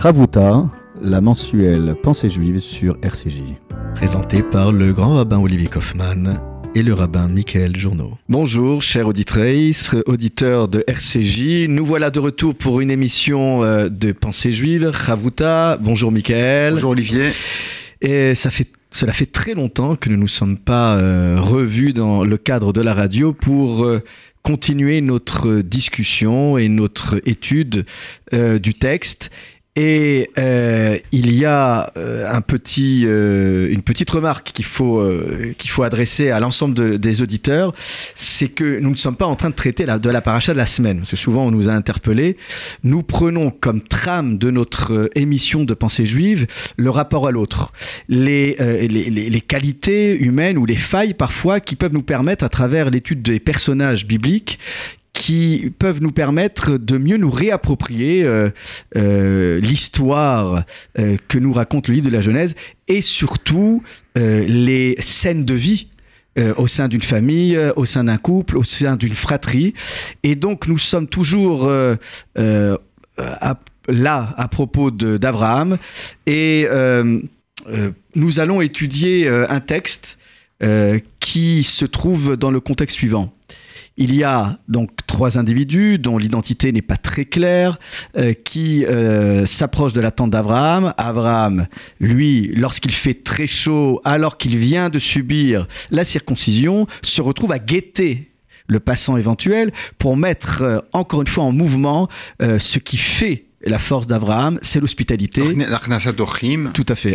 Ravuta, la mensuelle Pensée juive sur RCJ. Présenté par le grand rabbin Olivier Kaufmann et le rabbin Michael Journeau. Bonjour, chers auditrices, auditeurs de RCJ. Nous voilà de retour pour une émission euh, de Pensée juive, Ravuta. Bonjour, Michael. Bonjour, Olivier. Et ça fait cela fait très longtemps que nous ne nous sommes pas euh, revus dans le cadre de la radio pour euh, continuer notre discussion et notre étude euh, du texte. Et euh, il y a euh, un petit, euh, une petite remarque qu'il faut, faut adresser à l'ensemble de- des auditeurs, c'est que nous ne sommes pas en train de traiter de la paracha de la semaine, parce que souvent on nous a interpellés. Nous prenons comme trame de notre émission de pensée juive le rapport à l'autre, les, les- les qualités humaines ou les failles parfois qui peuvent nous permettre, à travers l'étude des personnages bibliques, qui peuvent nous permettre de mieux nous réapproprier euh, euh, l'histoire euh, que nous raconte le livre de la Genèse et surtout les scènes de vie au sein d'une famille, au sein d'un couple, au sein d'une fratrie. Et donc nous sommes toujours là à propos d'Abraham et nous allons étudier un texte qui se trouve dans le contexte suivant. Il y a donc trois individus dont l'identité n'est pas très claire, euh, qui euh, s'approchent de la tente d'Abraham. Abraham, lui, lorsqu'il fait très chaud, alors qu'il vient de subir la circoncision, se retrouve à guetter le passant éventuel pour mettre euh, encore une fois en mouvement ce qui fait la force d'Abraham, c'est l'hospitalité. Tout à fait,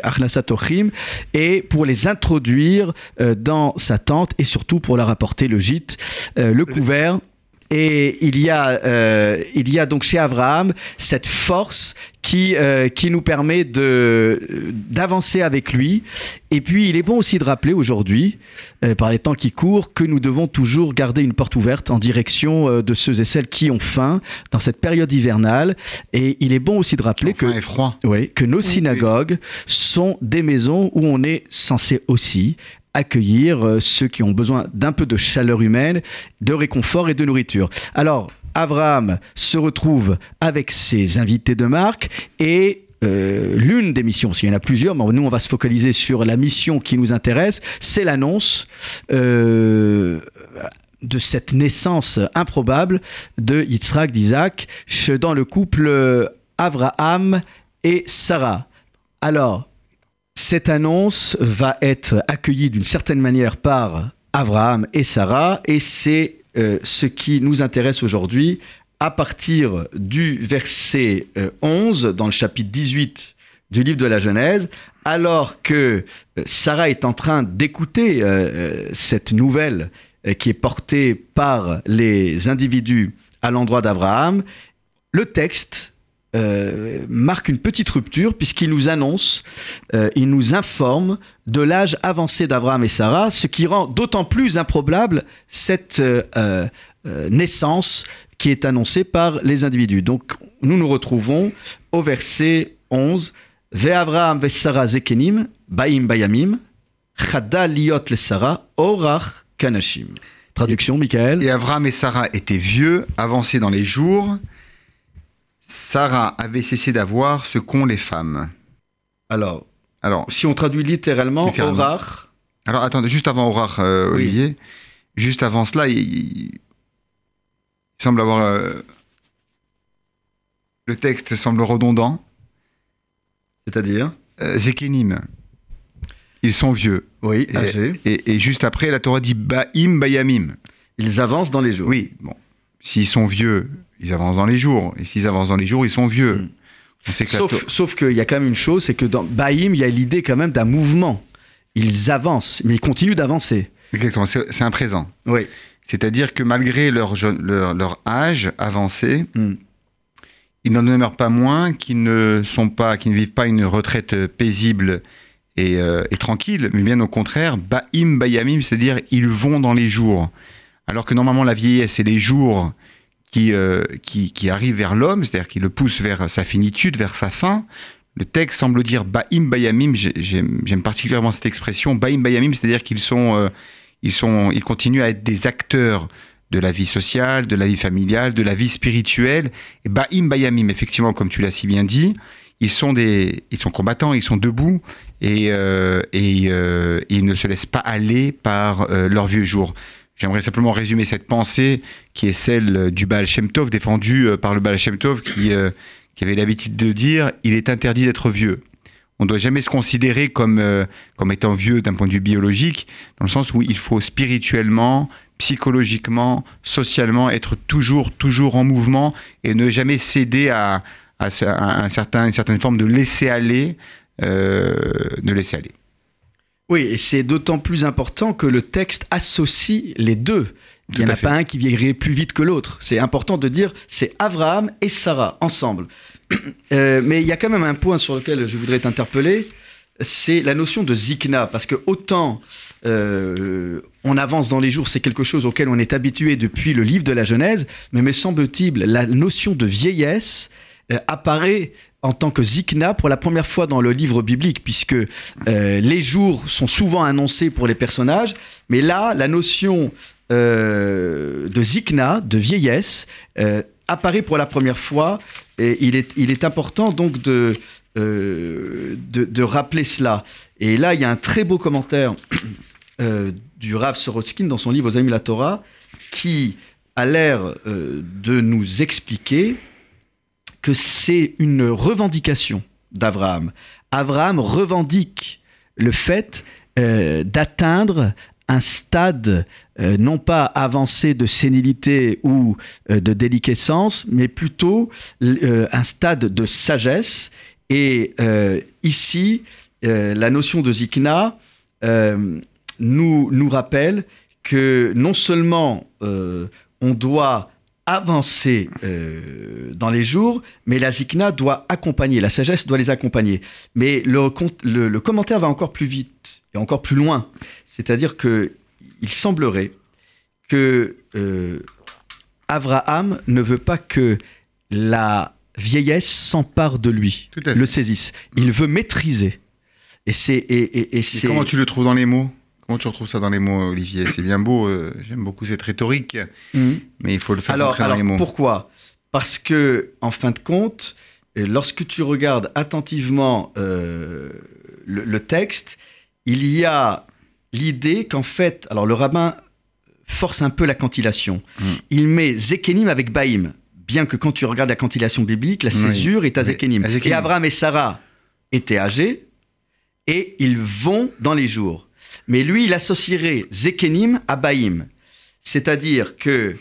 et pour les introduire euh, dans sa tente et surtout pour leur apporter le gîte, euh, le couvert. Et il y, a, euh, il y a donc chez Abraham cette force qui, euh, qui nous permet de, d'avancer avec lui. Et puis il est bon aussi de rappeler aujourd'hui, euh, par les temps qui courent, que nous devons toujours garder une porte ouverte en direction euh, de ceux et celles qui ont faim dans cette période hivernale. Et il est bon aussi de rappeler Enfin, froid. que nos synagogues sont des maisons où on est censé aussi accueillir euh, ceux qui ont besoin d'un peu de chaleur humaine, de réconfort et de nourriture. Alors, Abraham se retrouve avec ses invités de marque et euh, l'une des missions, qu'il y en a plusieurs, mais nous on va se focaliser sur la mission qui nous intéresse, c'est l'annonce euh, de cette naissance improbable de Yitzhak, d'Isaac, dans le couple Abraham et Sarah. Alors, cette annonce va être accueillie d'une certaine manière par Abraham et Sarah, et c'est euh, ce qui nous intéresse aujourd'hui à partir du verset euh, 11 dans le chapitre 18 du livre de la Genèse, alors que euh, Sarah est en train d'écouter euh, euh, cette nouvelle euh, qui est portée par les individus à l'endroit d'Abraham, le texte euh, marque une petite rupture puisqu'il nous annonce, euh, il nous informe de l'âge avancé d'Abraham et Sarah, ce qui rend d'autant plus improbable cette euh, naissance qui est annoncée par les individus. Donc nous nous retrouvons au verset 11. Ve'Avraham ve'Sara zekenim, baim bayamim, chada liot le Sarah, orach kanashim. Traduction, Michael. Et Avram et Sarah étaient vieux, avancés dans les jours. Sarah avait cessé d'avoir ce qu'ont les femmes. Alors, Alors, si on traduit littéralement, alors attendez, juste avant Horar, euh, Oui. Olivier, juste avant cela, il, il- semble avoir. euh, le texte semble redondant. c'est-à-dire Euh, Zekenim, ils sont vieux. Oui, Et- âgés. Et, et juste après, la Torah dit Baim Bayamim. Ils avancent dans les jours. Oui, bon. S'ils sont vieux, ils avancent dans les jours. Et s'ils avancent dans les jours, ils sont vieux. Mm. Sauf, sauf qu'il y a quand même une chose, c'est que dans Baïm, il y a l'idée quand même d'un mouvement. Ils avancent, mais ils continuent d'avancer. Exactement, c'est un présent. Oui. C'est-à-dire que malgré leur, jeune- leur, leur âge avancé, Mm. ils n'en demeurent pas moins qu'ils ne sont pas, qu'ils ne vivent pas une retraite paisible et, euh, et tranquille, mais bien au contraire, baim bayamim, c'est-à-dire ils vont dans les jours. Alors que normalement la vieillesse, c'est les jours qui, euh, qui, qui arrivent vers l'homme, c'est-à-dire qui le poussent vers sa finitude, vers sa fin. Le texte semble dire baim bayamim, j'ai- j'aime particulièrement cette expression, baim bayamim, c'est-à-dire qu'ils sont, euh, ils sont, ils continuent à être des acteurs de la vie sociale, de la vie familiale, de la vie spirituelle. Et Baim Bayamim, effectivement, comme tu l'as si bien dit, ils sont des, ils sont combattants, ils sont debout et, euh, et, ils ne se laissent pas aller par euh, leur vieux jour. J'aimerais simplement résumer cette pensée qui est celle du Baal Shem Tov, défendue par le Baal Shem Tov qui, qui avait l'habitude de dire il est interdit d'être vieux. On ne doit jamais se considérer comme, comme étant vieux d'un point de vue biologique, dans le sens où il faut spirituellement, psychologiquement, socialement être toujours, toujours en mouvement et ne jamais céder à, à, un certain, une certaine forme de laisser aller, euh, de laisser aller. Oui, et c'est d'autant plus important que le texte associe les deux. Il n'y en a pas un qui vieillirait plus vite que l'autre. C'est important de dire c'est Abraham et Sarah ensemble. Euh, mais il y a quand même un point sur lequel je voudrais t'interpeller, c'est la notion de zikna, parce que autant euh, on avance dans les jours, c'est quelque chose auquel on est habitué depuis le livre de la Genèse, mais me semble-t-il, la notion de vieillesse, euh, apparaît en tant que zikna pour la première fois dans le livre biblique, puisque euh, les jours sont souvent annoncés pour les personnages, mais là, la notion euh, de zikna, de vieillesse, apparaît pour la première fois, et il est, important donc de, de, rappeler cela. Et là, il y a un très beau commentaire du Rav Sorotskin dans son livre Aux Amis la Torah, qui a l'air de nous expliquer que c'est une revendication d'Abraham. Abraham revendique le fait euh, d'atteindre un stade euh, non pas avancé de sénilité ou euh, de déliquescence, mais plutôt un stade de sagesse. Et ici, la notion de zikna nous, nous rappelle que non seulement on doit avancer euh, dans les jours, mais la zikna doit accompagner, la sagesse doit les accompagner. Mais le, le, commentaire va encore plus vite et encore plus loin. C'est-à-dire que il semblerait que euh, Abraham ne veut pas que la vieillesse s'empare de lui, le saisisse. Il veut maîtriser. Et c'est et, et, et comment tu le trouves dans les mots? Comment tu retrouves ça dans les mots, Olivier? C'est bien beau, euh, j'aime beaucoup cette rhétorique, mhm. mais il faut le faire alors, dans les mots. Pourquoi? Parce que, en fin de compte, euh, lorsque tu regardes attentivement euh, le, texte, il y a l'idée qu'en fait, alors le rabbin force un peu la cantillation. Mhm. Il met Zekenim avec Baïm, bien que quand tu regardes la cantillation biblique, la césure est à Zekenim. Et Abraham et Sarah étaient âgés et ils vont dans les jours. Mais lui, il associerait Zekenim à Baïm. C'est-à-dire que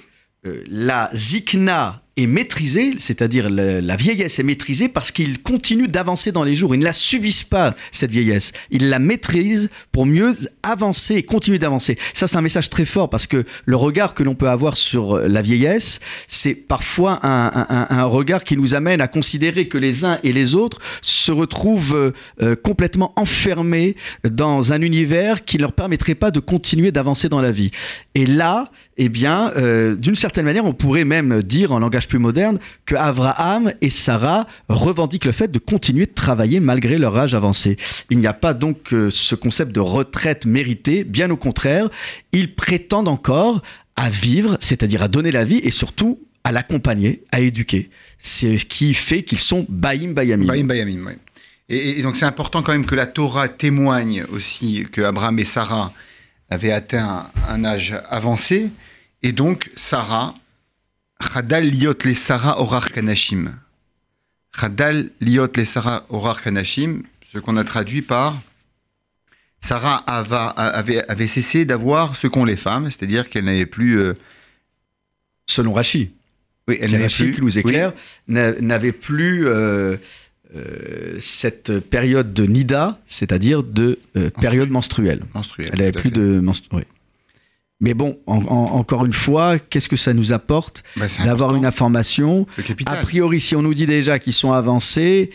euh, la zikna est maîtrisé, c'est-à-dire la vieillesse est maîtrisée parce qu'il continue d'avancer dans les jours. Il ne la subissent pas, cette vieillesse. Il la maîtrise pour mieux avancer et continuer d'avancer. Ça, c'est un message très fort parce que le regard que l'on peut avoir sur la vieillesse, c'est parfois un, regard qui nous amène à considérer que les uns et les autres se retrouvent euh, complètement enfermés dans un univers qui ne leur permettrait pas de continuer d'avancer dans la vie. Et là, eh bien, euh, d'une certaine manière, on pourrait même dire en langage plus moderne que Abraham et Sarah revendiquent le fait de continuer de travailler malgré leur âge avancé. Il n'y a pas donc euh, ce concept de retraite méritée, bien au contraire, ils prétendent encore à vivre, c'est-à-dire à donner la vie et surtout à l'accompagner, à éduquer. C'est ce qui fait qu'ils sont Baïm Bayamim. Baïm oui. Et, donc c'est important quand même que la Torah témoigne aussi que Abraham et Sarah avaient atteint un âge avancé. Et donc Sarah Chadal liot les Sarah orar kanashim. Chadal liot les Sarah orar kanashim, ce qu'on a traduit par Sarah avait, avait cessé d'avoir ce qu'ont les femmes, c'est-à-dire qu'elle n'avait plus. Euh, Selon Rachi. Oui, elle n'avait plus. qui nous éclaire, n'avait plus. Euh, euh, cette période de nida, c'est-à-dire de période menstruelle. menstruelle. Elle n'avait plus de menstruelle. Mais bon, encore une fois, qu'est-ce que ça nous apporte bah, d'avoir une information A priori, si on nous dit déjà qu'ils sont avancés,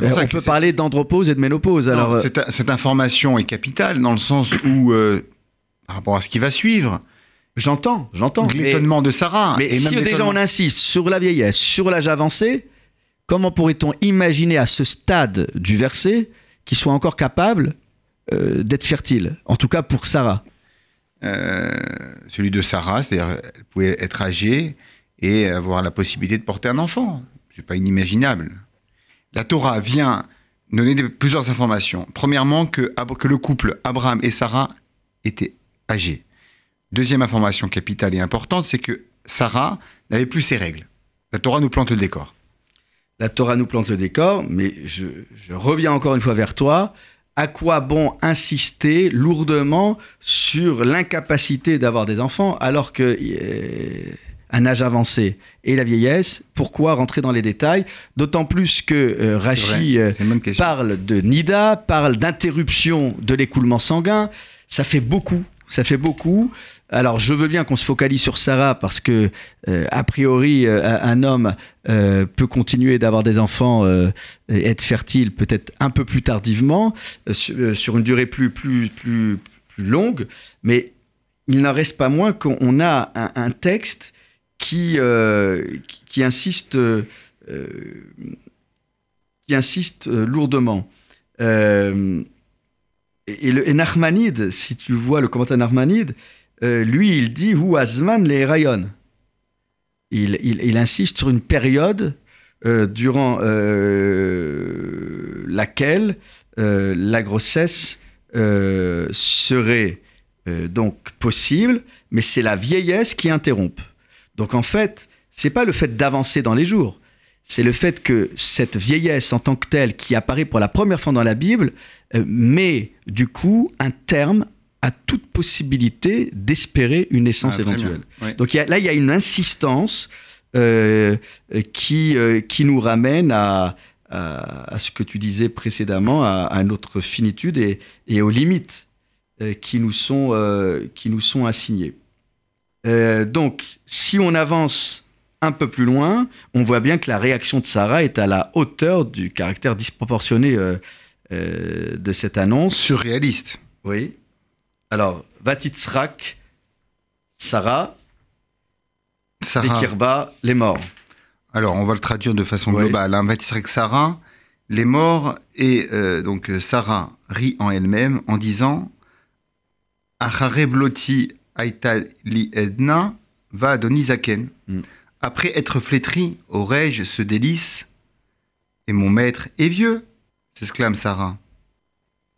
euh, on peut parler d'andropause et de ménopause. alors, euh, cette, information est capitale dans le sens où, euh, par rapport à ce qui va suivre, J'entends, j'entends. L'étonnement de Sarah. Mais si déjà on insiste sur la vieillesse, sur l'âge avancé, comment pourrait-on imaginer à ce stade du verset qu'il soit encore capable d'être fertile? En tout cas pour Sarah. Euh, celui de Sarah, c'est-à-dire elle pouvait être âgée et avoir la possibilité de porter un enfant. C'est pas inimaginable. la Torah vient donner plusieurs informations. Premièrement, que, que le couple Abraham et Sarah étaient âgés. Deuxième information capitale et importante, c'est que Sarah n'avait plus ses règles. La Torah nous plante le décor. La Torah nous plante le décor, mais je, reviens encore une fois vers toi. À quoi bon insister lourdement sur l'incapacité d'avoir des enfants alors que euh, un âge avancé et la vieillesse, pourquoi rentrer dans les détails? D'autant plus que euh, Rachi euh, parle de Nida, parle d'interruption de l'écoulement sanguin. Ça fait beaucoup, ça fait beaucoup. Alors, je veux bien qu'on se focalise sur Sarah parce que, euh, a priori, un homme peut continuer d'avoir des enfants et être fertile peut-être un peu plus tardivement, sur, une durée plus, plus, plus, plus longue. Mais il n'en reste pas moins qu'on a un texte qui, euh, qui, insiste, euh, qui insiste euh, lourdement. et, le, Narmanide, si tu vois le commentaire Narmanide, lui, il dit Ou Azman les rayon. Il, insiste sur une période durant laquelle la grossesse serait donc possible, mais c'est la vieillesse qui interrompt. Donc en fait, c'est pas le fait d'avancer dans les jours, c'est le fait que cette vieillesse en tant que telle qui apparaît pour la première fois dans la Bible euh, met du coup un terme à toute possibilité d'espérer une naissance ah, éventuelle. Donc là, il y a une insistance euh, qui, euh, qui nous ramène à, à, ce que tu disais précédemment, à, notre finitude et, et aux limites qui, nous sont, qui nous sont assignées. Euh, donc, si on avance un peu plus loin, on voit bien que la réaction de Sarah est à la hauteur du caractère disproportionné euh, euh, de cette annonce. Surréaliste. Oui. Alors, Vatitzrak, Sarah, Sarah. Bekirba, les morts. Alors, on va le traduire de façon globale. Hein. Vatitzrak, Sarah, les morts, et donc Sarah rit en elle-même en disant Acharebloti li Edna va Donizaken. Mm. Après être flétri, aurais-je ce délice Et mon maître est vieux s'exclame Sarah.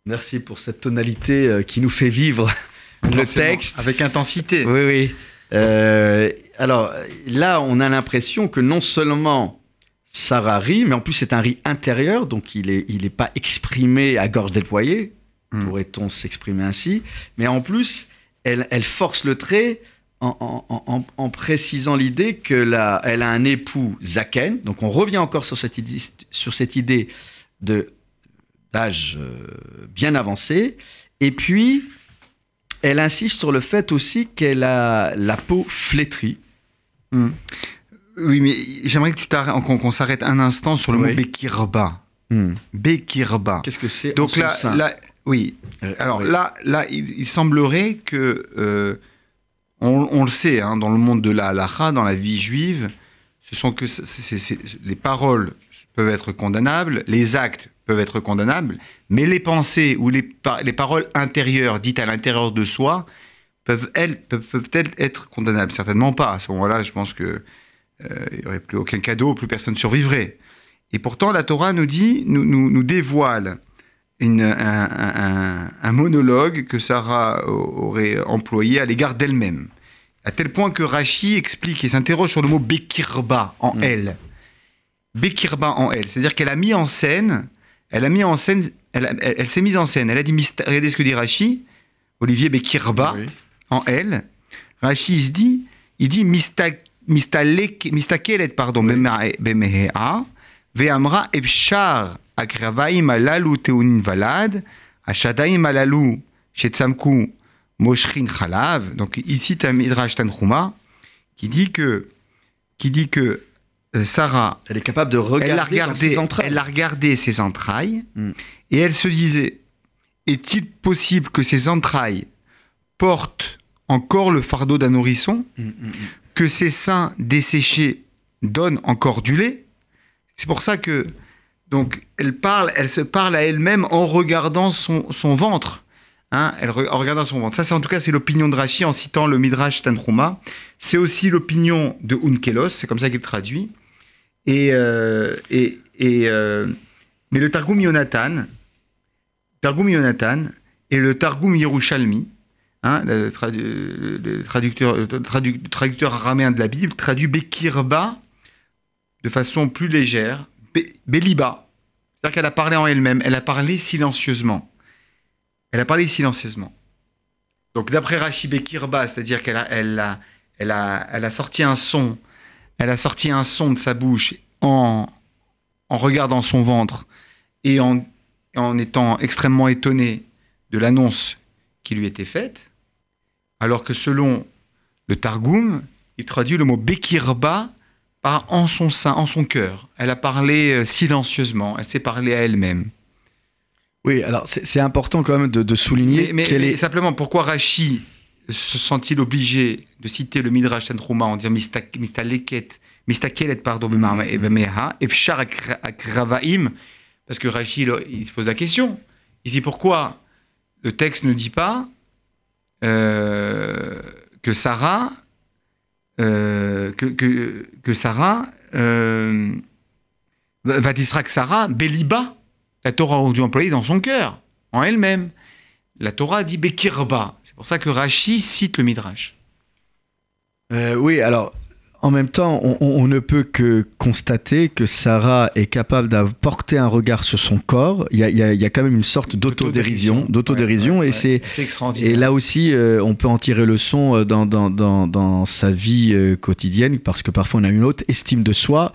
Merci pour cette tonalité euh, qui nous fait vivre le texte. Avec intensité. Oui, oui. Euh, alors là, on a l'impression que non seulement Sarah rit, mais en plus c'est un rit intérieur, donc il n'est il est pas exprimé à gorge déployée, mm. pourrait-on s'exprimer ainsi, mais en plus elle, force le trait en, précisant l'idée qu'elle a un époux Zaken. Donc on revient encore sur cette idée, sur cette idée de d'âge euh, bien avancé. Et puis, elle insiste sur le fait aussi qu'elle a la peau flétrie. Hmm. Oui, mais j'aimerais que tu qu'on s'arrête un instant sur le mot Bekirba. Hmm. Bekirba. Qu'est-ce que c'est Donc là, là, oui. Euh, Alors là, là, il, semblerait que, euh, on, le sait, hein, dans le monde de la halacha, dans la vie juive, ce sont que les paroles peuvent être condamnables, les actes peuvent être condamnables, mais les pensées ou les, les paroles intérieures dites à l'intérieur de soi peuvent elles peuvent, elles être condamnables? Certainement pas. À ce moment-là, je pense que euh, il n'y aurait plus aucun cadeau, plus personne survivrait. Et pourtant, la Torah nous dit, nous, nous, nous dévoile un, monologue que Sarah aurait employé à l'égard d'elle-même. À tel point que Rachi explique et s'interroge sur le mot Bekirba en mm. elle. Bekirba en elle. C'est-à-dire qu'elle a mis en scène, elle a mis en scène, elle, s'est mise en scène. Elle a dit, regardez ce que dit Rachi, Olivier Bekirba, en elle. Rachi, il se dit, il dit mistakelet, pardon, bemehea, veamra efshar agravaim alalu teunin valad, ashadaim alalu shetzamku moshrin chalav. Donc ici, tu as Midrash Tanchuma qui dit que, qui dit que Sarah, elle est capable de regarder elle a regardé, ses entrailles. Elle a regardé ses entrailles mm. et elle se disait est-il possible que ses entrailles portent encore le fardeau d'un nourrisson, mm, mm, que ses seins desséchés donnent encore du lait? C'est pour ça que donc, elle parle, elle se parle à elle-même en regardant son, ventre. Hein, elle, en regardant son ventre. Ça, c'est en tout cas, c'est l'opinion de Rachi en citant le Midrash Tantruma. C'est aussi l'opinion de Unkelos, c'est comme ça qu'il traduit. Et, euh, et, Et, euh, mais le Targum Yonatan, Targum Yonatan et le Targum Yerushalmi, hein, le, traducteur, araméen de la Bible, traduit Bekirba de façon plus légère, Beliba. C'est-à-dire qu'elle a parlé en elle-même, elle a parlé silencieusement. Elle a parlé silencieusement. Donc d'après Rashi Bekirba, c'est-à-dire qu'elle a, elle a, elle a, elle a sorti un son, elle a sorti un son de sa bouche en, en regardant son ventre et en, en étant extrêmement étonnée de l'annonce qui lui était faite, alors que selon le Targum, il traduit le mot Bekirba par en son sein, en son cœur. Elle a parlé euh, silencieusement, elle s'est parlé à elle-même. Oui, alors c'est important quand même de, souligner. Mais, est... simplement, pourquoi Rashi se sent-il obligé de citer le Midrash Tantruma en disant Mistaleket Mistakelet, pardon, Efshar Akravaim, parce que Rachid, il se pose la question. Il dit pourquoi le texte ne dit pas euh, que Sarah, euh, que, que, que, Sarah, euh, que Sarah, Béliba, la Torah a dû employer dans son cœur, en elle-même. La Torah dit Bekirba. C'est pour ça que Rashi cite le Midrash. Euh, oui, alors en même temps, on, ne peut que constater que Sarah est capable d'apporter un regard sur son corps. Il y a, quand même une sorte d'autodérision, d'autodérision, et c'est extraordinaire. Et là aussi, euh, on peut en tirer leçon euh, dans, dans, sa vie quotidienne, parce que parfois on a une haute estime de soi.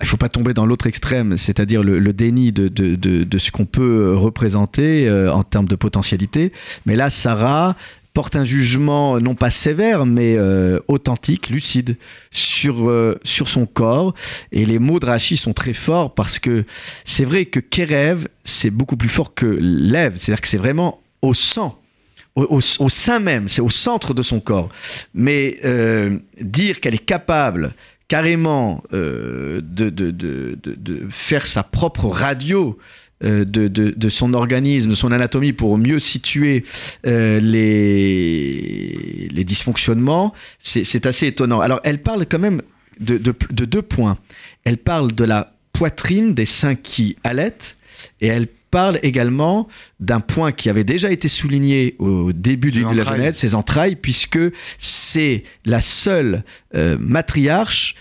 Il ne faut pas tomber dans l'autre extrême, c'est-à-dire le, déni de, de, ce qu'on peut représenter en termes de potentialité. Mais là, Sarah porte un jugement non pas sévère, mais euh, authentique, lucide sur, euh, sur son corps. Et les mots de Rachi sont très forts parce que c'est vrai que Kerev, c'est beaucoup plus fort que lève. C'est-à-dire que c'est vraiment au sang. Au, sein même, c'est au centre de son corps. Mais euh, dire qu'elle est capable carrément de, de, de, de, faire sa propre radio euh, de, de, son organisme, de son anatomie pour mieux situer euh, les, les dysfonctionnements, c'est assez étonnant. Alors, elle parle quand même de, de, deux points. Elle parle de la poitrine des seins qui allaitent et elle parle également d'un point qui avait déjà été souligné au début de la Genèse, ses entrailles, puisque c'est la seule euh, matriarche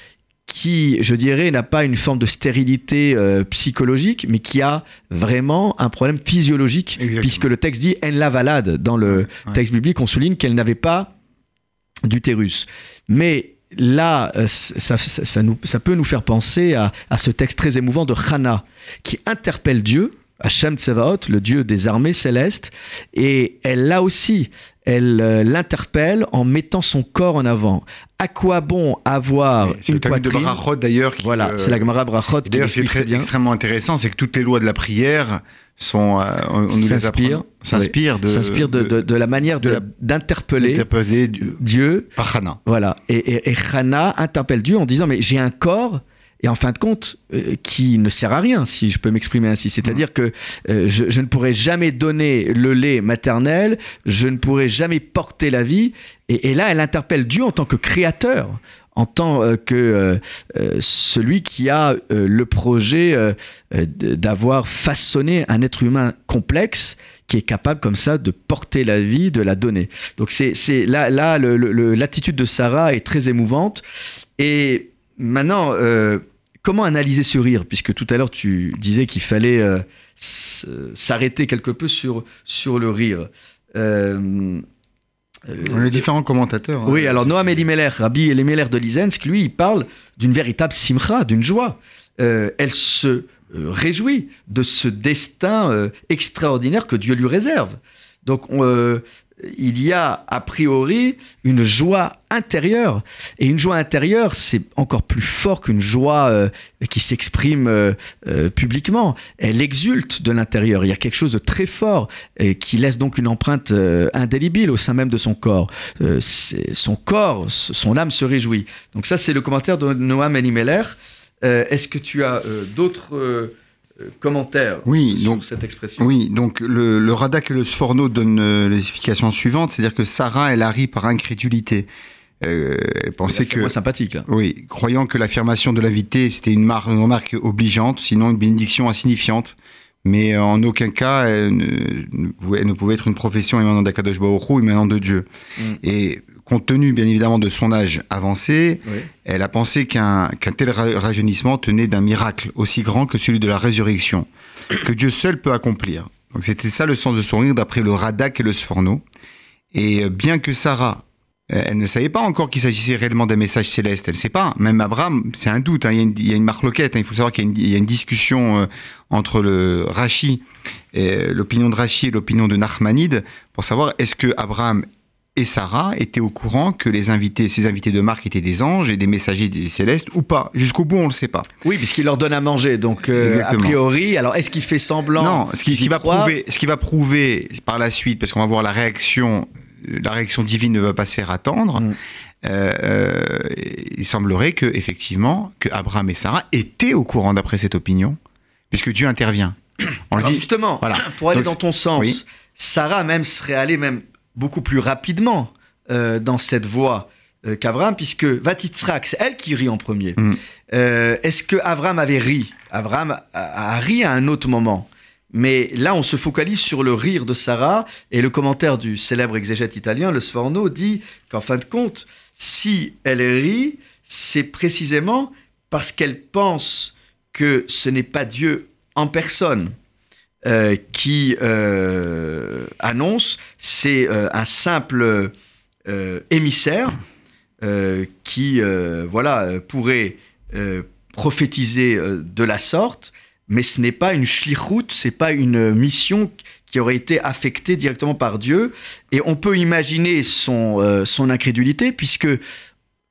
qui, je dirais, n'a pas une forme de stérilité euh, psychologique, mais qui a vraiment un problème physiologique, puisque le texte dit en la valade. Dans le texte biblique, on souligne qu'elle n'avait pas d'utérus. Mais là, euh, ça, ça, nous, ça, peut nous faire penser à, à, ce texte très émouvant de Hannah, qui interpelle Dieu, Hachem Tsevaot, le Dieu des armées célestes, et elle, là aussi, elle euh, l'interpelle en mettant son corps en avant. À quoi bon avoir une poitrine de Brachot d'ailleurs. Voilà, c'est la Gemara Brachot qui D'ailleurs, ce qui est extrêmement intéressant, c'est que toutes les lois de la prière sont, euh, on, nous s'inspire, s'inspire de, s'inspire de, de, la manière d'interpeller Dieu, par Hana. Voilà, et, et, et Hana interpelle Dieu en disant mais j'ai un corps et en fin de compte, euh, qui ne sert à rien, si je peux m'exprimer ainsi. C'est-à-dire que euh, je, ne pourrai jamais donner le lait maternel, je ne pourrai jamais porter la vie. Et, là, elle interpelle Dieu en tant que créateur, en tant euh, que celui qui a le projet d'avoir façonné un être humain complexe qui est capable comme ça de porter la vie, de la donner. Donc c'est là, là l'attitude de Sarah est très émouvante. Et Maintenant, euh, comment analyser ce rire? Puisque tout à l'heure, tu disais qu'il fallait euh, s'arrêter quelque peu sur, sur le rire. Euh, On a différents commentateurs. Hein. Oui, alors Noam Elimelech, Rabbi Elimelech de Lizensk, lui, il parle d'une véritable simcha, d'une joie. elle se réjouit de ce destin extraordinaire que Dieu lui réserve. Donc, on, il y a a priori une joie intérieure. Et une joie intérieure, c'est encore plus fort qu'une joie euh, qui s'exprime euh, euh, publiquement. Elle exulte de l'intérieur. Il y a quelque chose de très fort et qui laisse donc une empreinte indélébile au sein même de son corps. son corps, son âme se réjouit. Donc ça, c'est le commentaire de Noam Elimeller. Est-ce que tu as d'autres commentaire oui, sur donc, cette expression. Oui, donc le, le Radak et le Sforno donnent euh, les explications suivantes, c'est-à-dire que Sarah, elle arrive par incrédulité. Euh, elle pensait C'est que. sympathique. là. Oui, croyant que l'affirmation de l'invité, c'était une, mar- une remarque obligeante, sinon une bénédiction insignifiante. Mais en aucun cas, elle ne, ne pouvait, elle ne pouvait être une profession émanant d'Akadosh Baruch Hu, émanant de Dieu. Mm. Et compte tenu, bien évidemment, de son âge avancé, Oui. elle a pensé qu'un tel ra- rajeunissement tenait d'un miracle aussi grand que celui de la résurrection, que Dieu seul peut accomplir. Donc c'était ça le sens de son rire d'après le Radak et le Sforno. Et euh, bien que Sarah, euh, elle ne savait pas encore qu'il s'agissait réellement d'un message céleste, elle ne sait pas. Même Abraham, c'est un doute, hein, il y a une, il y a une marloquette, hein, il faut savoir qu'il y a une, il y a une discussion euh, entre le Rashi, l'opinion de Rashi et l'opinion de Nachmanide, pour savoir est-ce que Abraham et Sarah étaient au courant que les invités, ces invités de marque étaient des anges et des messagers des célestes ou pas. Jusqu'au bout, on ne le sait pas. Oui, puisqu'il leur donne à manger. Donc, euh, a priori, alors est-ce qu'il fait semblant Non, ce qui, ce qui d'y va prouver, ce qui va prouver par la suite, parce qu'on va voir la réaction, la réaction divine ne va pas se faire attendre. Mm. euh, euh, il semblerait que effectivement que Abraham et Sarah étaient au courant d'après cette opinion, puisque Dieu intervient. On le Alors, dit. justement, Voilà. pour aller Donc, dans ton sens, oui. Sarah même serait allée même beaucoup plus rapidement euh, dans cette voie euh, qu'Abraham, puisque Vatitzrak, c'est elle qui rit en premier. Mm. Euh, Est-ce que Abraham avait ri? Abraham a, a ri à un autre moment. Mais là, on se focalise sur le rire de Sarah, et le commentaire du célèbre exégète italien, le Sforno, dit qu'en fin de compte, si elle rit, c'est précisément parce qu'elle pense que ce n'est pas Dieu en personne euh, qui euh, annonce, c'est euh, un simple émissaire qui voilà, pourrait prophétiser de la sorte, mais ce n'est pas une shlichut, c'est pas une mission qui aurait été affectée directement par Dieu. Et on peut imaginer son, son incrédulité, puisque,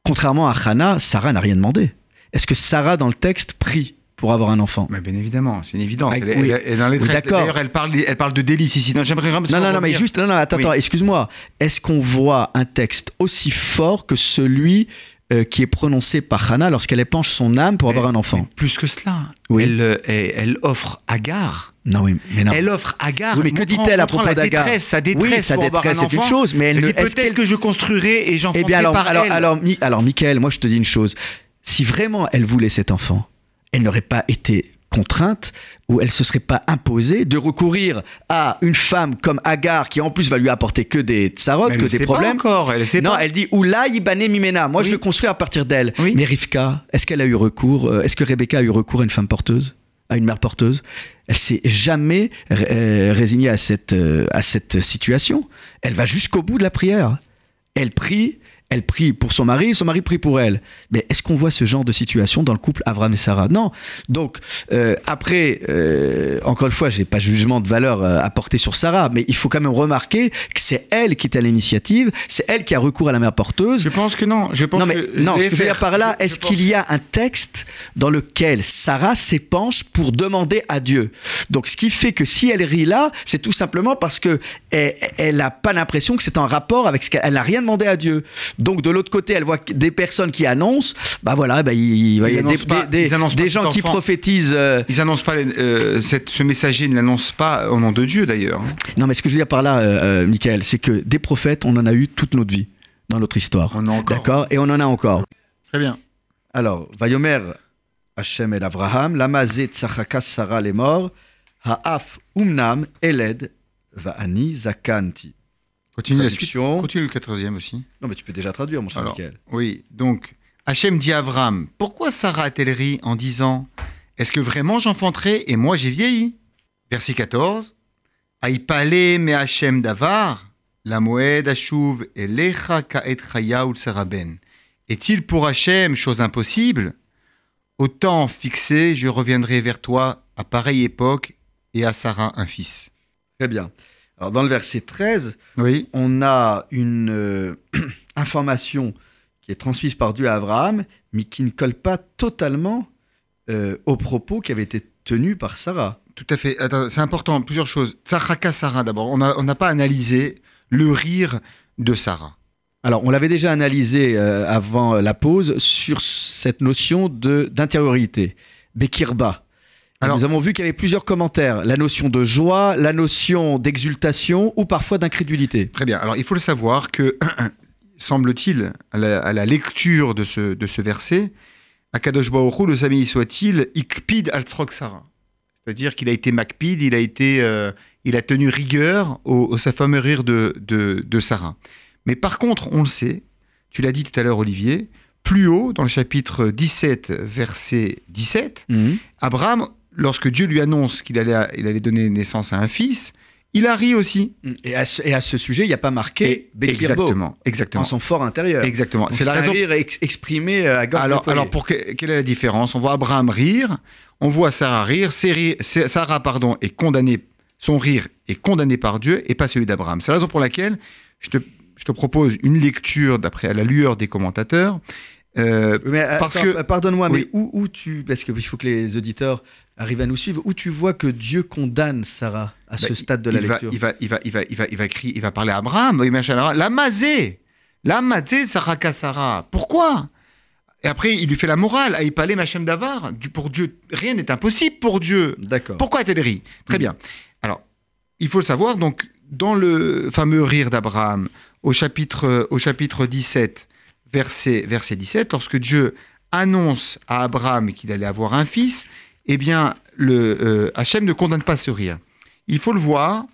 contrairement à Hannah, Sarah n'a rien demandé. Est-ce que Sarah, dans le texte, prie? Pour avoir un enfant Mais bien évidemment, c'est une évidence. Ah, Elle- oui. elle- elle- dans les Oui. D'ailleurs, elle parle, elle parle de délices ici. Non, j'aimerais vraiment. Non, non, non, mais juste, non, non, attends, Oui. attends, excuse-moi. Est-ce qu'on voit un texte aussi fort que celui euh, qui est prononcé par Hannah lorsqu'elle épanche son âme pour Mais- avoir un enfant? Plus que cela, Oui. elle, euh, elle, elle offre Agar. Non, oui, mais non. Elle offre Agar. Oui, mais que dit-elle à propos d'Agar? détresse, sa détresse Oui, sa détresse, c'est une chose, mais elle Elle ne. peut-être que je construirai et j'enfanterai Eh bien, alors, par alors, elle. alors, Mi- alors, Michael, moi, je te dis une chose. Si vraiment elle voulait cet enfant, elle n'aurait pas été contrainte ou elle se serait pas imposée de recourir à une femme comme Agar qui en plus va lui apporter que des tsarot, que le des sait pas problèmes. encore, elle le sait non, pas. elle dit Oula Ibane Mimena. Moi, je Oui. veux construire à partir d'elle. Oui. Mais Rivka, est-ce qu'elle a eu recours euh, Est-ce que Rebecca a eu recours à une femme porteuse À une mère porteuse? Elle s'est jamais euh, résignée à cette, euh, à cette situation. Elle va jusqu'au bout de la prière. Elle prie. Elle prie pour son mari, son mari prie pour elle. Mais est-ce qu'on voit ce genre de situation dans le couple Abraham et Sarah? Non. Donc, euh, après, euh, encore une fois, je n'ai pas de jugement de valeur euh, à porter sur Sarah, mais il faut quand même remarquer que c'est elle qui est à l'initiative, c'est elle qui a recours à la mère porteuse. Je pense que non. Je pense Non, mais que non, ce que je veux dire par là, est-ce qu'il y a un texte dans lequel Sarah s'épanche pour demander à Dieu? Donc, ce qui fait que si elle rit là, c'est tout simplement parce que elle, elle a pas l'impression que c'est en rapport avec ce qu'elle elle n'a rien demandé à Dieu. Donc, de l'autre côté, elle voit des personnes qui annoncent, bah voilà, bah, il, va y avoir des, pas- des- gens qui enfant. prophétisent. euh, Ils annoncent pas les- euh, cette- ce messager ne l'annonce pas au nom de Dieu d'ailleurs. Non, mais ce que je veux dire par là, euh, euh, Michael, c'est que des prophètes, on en a eu toute notre vie dans notre histoire. On a encore. D'accord? Et on en a encore. Très bien. Alors, Vayomer Hachem el Avraham, Lamazé Tzachaka Sarah les morts, Ha'af Umnam Eled Va'ani Zakanti. Continue la suite. Continue le quatrième aussi. Non, mais tu peux déjà traduire, mon cher Alors. Michael. Oui, donc Hachem dit à Avram Pourquoi Sarah a-t-elle ri en disant Est-ce que vraiment j'enfanterai et moi j'ai vieilli? Verset 14 Aïpale me Hachem davar, la moed ashuv elecha kaet chaya ul saraben. Est-il pour Hachem chose impossible? Au temps fixé, je reviendrai vers toi à pareille époque et à Sarah un fils. Très bien. Alors, dans le verset 13, Oui, on a une euh, information qui est transmise par Dieu à Abraham, mais qui ne colle pas totalement euh, aux propos qui avaient été tenus par Sarah. Tout à fait. C'est important, plusieurs choses. Tzachaka Sarah d'abord. On n'a on pas analysé le rire de Sarah. Alors, on l'avait déjà analysé euh, avant la pause sur cette notion d'intériorité, Bekirba. Alors- Nous avons vu qu'il y avait plusieurs commentaires. La notion de joie, la notion d'exultation ou parfois d'incrédulité. Très bien. Alors, il faut le savoir que semble-t-il, à, la, lecture de ce, de ce verset, Akadosh Baruch le Sami soit-il, ikpid al. C'est-à-dire qu'il a été makpid, il a, été, euh, il a tenu rigueur au, au sa fameux rire de, de, Sarah. Mais par contre, on le sait, tu l'as dit tout à l'heure Olivier, plus haut, dans le chapitre 17, verset 17, mhm. Abraham, lorsque Dieu lui annonce qu'il allait, il allait donner naissance à un fils, il a ri aussi. Et à ce, sujet, il n'y a pas marqué Exactement, exactement. En son fort intérieur. Exactement. C'est la raison. rire exprimé euh, à gorge Alors, alors pour quelle est la différence? On voit Abraham rire, on voit Sarah rire. Sarah, pardon, est condamnée. Son rire est condamné par Dieu et pas celui d'Abraham. C'est la raison pour laquelle je te, je te propose une lecture d'après à la lueur des commentateurs. Euh, mais, parce que pardonne-moi, mais où, où tu parce qu'il faut que les auditeurs arrive à nous suivre, où tu vois que Dieu condamne Sarah à ce bah, stade de la lecture il va, il va, il va, il va, il va, crier, il va parler à Abraham, la mazé, la mazé Sarah Sarah. Pourquoi? Et après, il lui fait la morale, à Ipalé Machem Davar. Pour Dieu, rien n'est impossible pour Dieu. D'accord. Pourquoi a-t-elle ri? Très bien. Alors, il faut le savoir, donc, dans le fameux rire d'Abraham, au chapitre, au chapitre 17, verset, verset 17, lorsque Dieu annonce à Abraham qu'il allait avoir un fils, eh bien, le, euh, Hachem ne condamne pas ce rire. Il faut le voir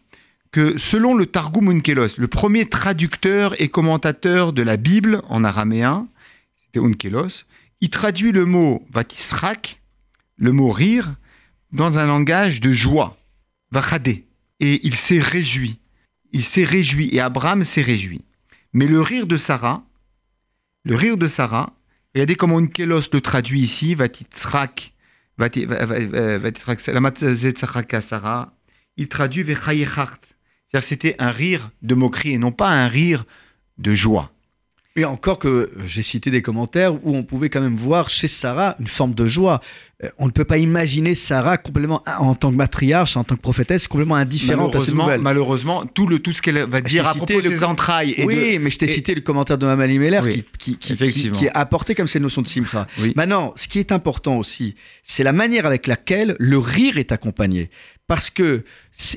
que selon le Targum Unkelos, le premier traducteur et commentateur de la Bible en araméen, c'était Unkelos, il traduit le mot vatisrak, le mot rire, dans un langage de joie, vachadé, et il s'est réjoui. Il s'est réjoui, et Abraham s'est réjoui. Mais le rire de Sarah, le rire de Sarah, regardez comment Unkelos le traduit ici, vatisrak, il traduit C'est-à-dire c'était un rire de moquerie et non pas un rire de joie. Et encore que j'ai cité des commentaires où on pouvait quand même voir chez Sarah une forme de joie. Euh, on ne peut pas imaginer Sarah complètement, en tant que matriarche, en tant que prophétesse, complètement indifférente à ces nouvelles. Malheureusement, tout, le, tout ce qu'elle va dire à propos des entrailles. Et oui, mais je t'ai cité le commentaire de Mamali Meller qui, qui, qui, a apporté comme ces notions de simcha. Maintenant, ce qui est important aussi, c'est la manière avec laquelle le rire est accompagné. Parce que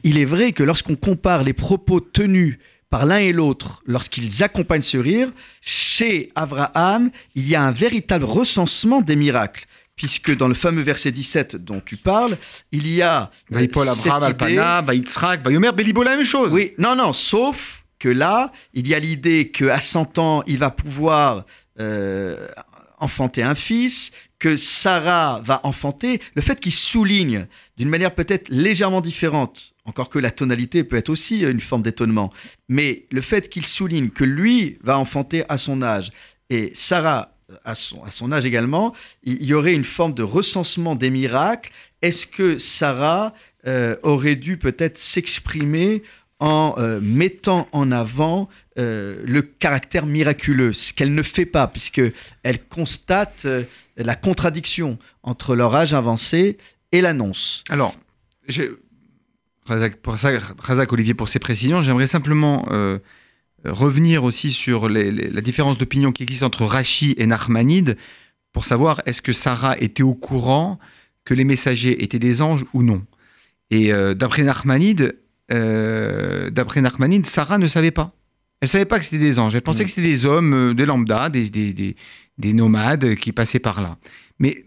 il est vrai que lorsqu'on compare les propos tenus par l'un et l'autre lorsqu'ils accompagnent ce rire, chez Abraham, il y a un véritable recensement des miracles. Puisque dans le fameux verset 17 dont tu parles, il y a. Paul Abraham, Alpana, Yomer, Belibo, la même chose. Oui, non, non, sauf que là, il y a l'idée qu'à 100 ans, il va pouvoir euh, enfanter un fils, que Sarah va enfanter, le fait qu'il souligne d'une manière peut-être légèrement différente, encore que la tonalité peut être aussi une forme d'étonnement, mais le fait qu'il souligne que lui va enfanter à son âge et Sarah à son, à son âge également, il y aurait une forme de recensement des miracles. Est-ce que Sarah euh, aurait dû peut-être s'exprimer en euh, mettant en avant euh, le caractère miraculeux, ce qu'elle ne fait pas, puisqu'elle constate euh, la contradiction entre leur âge avancé et l'annonce? Alors, Razak, Olivier, pour ces précisions, j'aimerais simplement revenir aussi sur la différence d'opinion qui existe entre Rachi et Nachmanide pour savoir est-ce que Sarah était au courant que les messagers étaient des anges ou non. Et d'après Nachmanide, euh, d'après Nachmanide, Sarah ne savait pas. Elle savait pas que c'était des anges. Elle pensait mm. que c'était des hommes, euh, des lambda, des, des, nomades qui passaient par là. Mais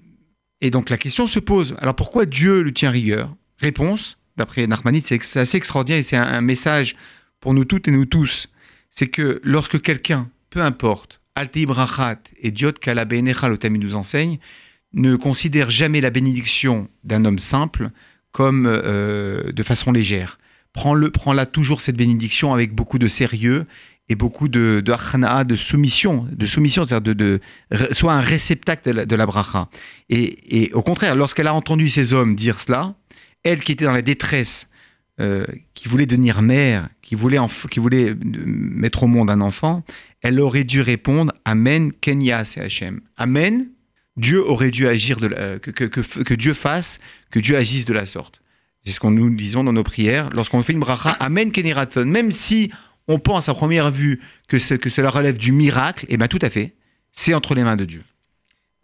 et donc la question se pose. Alors pourquoi Dieu le tient rigueur? Réponse, d'après Nachmanide, c'est assez extraordinaire et c'est un, message pour nous toutes et nous tous. C'est que lorsque quelqu'un, peu importe, Alti Ibrachat et Diot Kalabenecha, le nous enseigne, ne considère jamais la bénédiction d'un homme simple comme euh, de façon légère prends-le, prends-la toujours cette bénédiction avec beaucoup de sérieux et beaucoup de, de de soumission, de soumission, c'est-à-dire de, soit un réceptacle de la, bracha. Et, au contraire, lorsqu'elle a entendu ces hommes dire cela, elle qui était dans la détresse, euh, qui voulait devenir mère, qui voulait, qui voulait mettre au monde un enfant, elle aurait dû répondre Amen, Kenya, Hachem. Amen, Dieu aurait dû agir, de que, que, que Dieu fasse, que Dieu agisse de la sorte. C'est ce qu'on nous disons dans nos prières. Lorsqu'on fait une bracha, Amen Keniratson, même si on pense à première vue que, que cela relève du miracle, et eh bien tout à fait, c'est entre les mains de Dieu.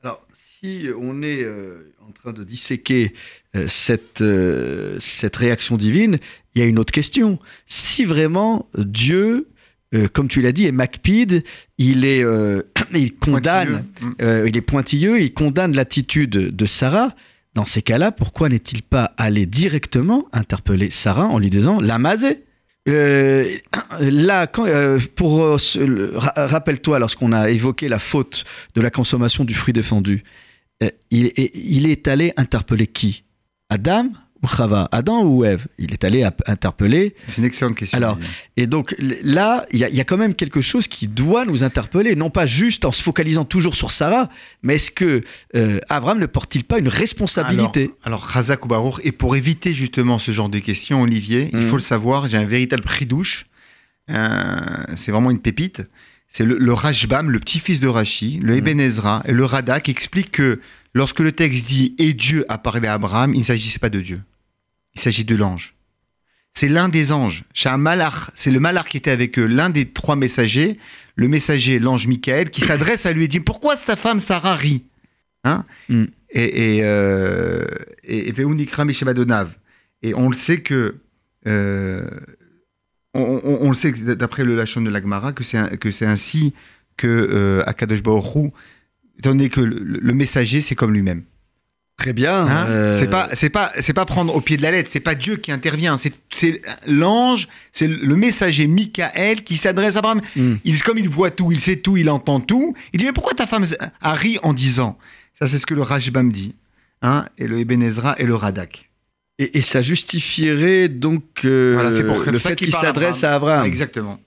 Alors, si on est euh, en train de disséquer euh, cette, euh, cette réaction divine, il y a une autre question. Si vraiment Dieu euh, comme tu l'as dit, est Macpide, il, est, il condamne, Pointilleux. Il est pointilleux, il condamne l'attitude de Sarah. Dans ces cas-là, pourquoi n'est-il pas allé directement interpeller Sarah en lui disant Lamazé euh, là, quand, euh, pour euh, rappelle-toi, lorsqu'on a évoqué la faute de la consommation du fruit défendu, il, est- il est allé interpeller qui? Adam ou Chava? Adam ou Ève? Il est allé interpeller C'est une excellente question. Alors, et donc là, il y, a- il y a quand même quelque chose qui doit nous interpeller, non pas juste en se focalisant toujours sur Sarah, mais est-ce que euh, Abraham ne porte-il pas une responsabilité? Alors, Razak ou Baruch, et pour éviter justement ce genre de questions, Olivier, il Mhm. faut le savoir, j'ai un véritable prix douche. Euh, c'est vraiment une pépite. C'est le, le Rashbam, le petit-fils de Rashi, le Eben Ezra et le Radak expliquent que lorsque le texte dit Et Dieu a parlé à Abraham, il ne s'agissait pas de Dieu. Il s'agit de l'ange. C'est l'un des anges. C'est un malach. C'est le malach qui était avec eux, l'un des trois messagers, le messager, l'ange Michael, qui s'adresse à lui et dit Pourquoi ta femme Sarah rit? Hein Mm. Et, et, euh. Et on le sait que. euh, on, on- on le sait d'après le Lachon de l'Agmara que c'est que c'est ainsi que euh, Akadosh Baruch étant donné que le, le messager c'est comme lui-même. Très bien. Hein? euh, C'est pas c'est pas c'est pas prendre au pied de la lettre, c'est pas Dieu qui intervient, c'est l'ange, c'est le messager Michael qui s'adresse à Abraham. hmm. Il comme il voit tout, il sait tout, il entend tout. Il dit mais pourquoi ta femme a ri en disant? Ça c'est ce que le Rajbam dit, hein et le Eben Ezra et le Radak. Et, et ça justifierait donc euh, Voilà, c'est pour le fait qu'il s'adresse à Abraham. Exactement.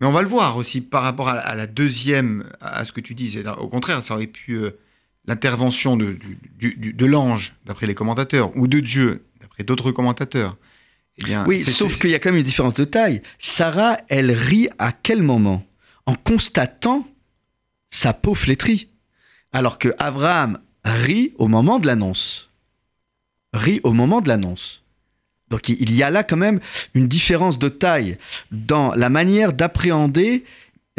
Mais on va le voir aussi par rapport à, à la deuxième, à ce que tu dis. c'est- Au contraire, ça aurait pu euh, l'intervention de, du- du- du- de l'ange, d'après les commentateurs, ou de Dieu, d'après d'autres commentateurs. Eh bien, Oui, sauf qu'il y a quand même une différence de taille. Sarah, elle rit à quel moment? En constatant sa peau flétrie. Alors que Abraham rit au moment de l'annonce. Rit au moment de l'annonce. Donc il y a là quand même une différence de taille dans la manière d'appréhender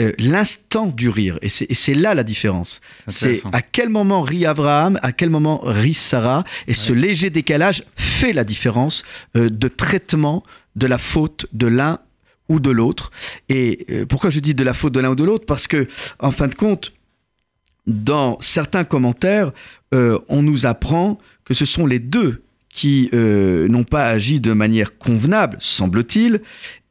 euh, l'instant du rire. Et c'est là la différence. C'est à quel moment rit Abraham, à quel moment rit Sarah, et ce léger décalage fait la différence euh, de traitement de la faute de l'un ou de l'autre. Et euh, pourquoi je dis de la faute de l'un ou de l'autre? Parce que, en fin de compte, dans certains commentaires, on nous apprend que ce sont les deux qui euh, n'ont pas agi de manière convenable, semble-t-il,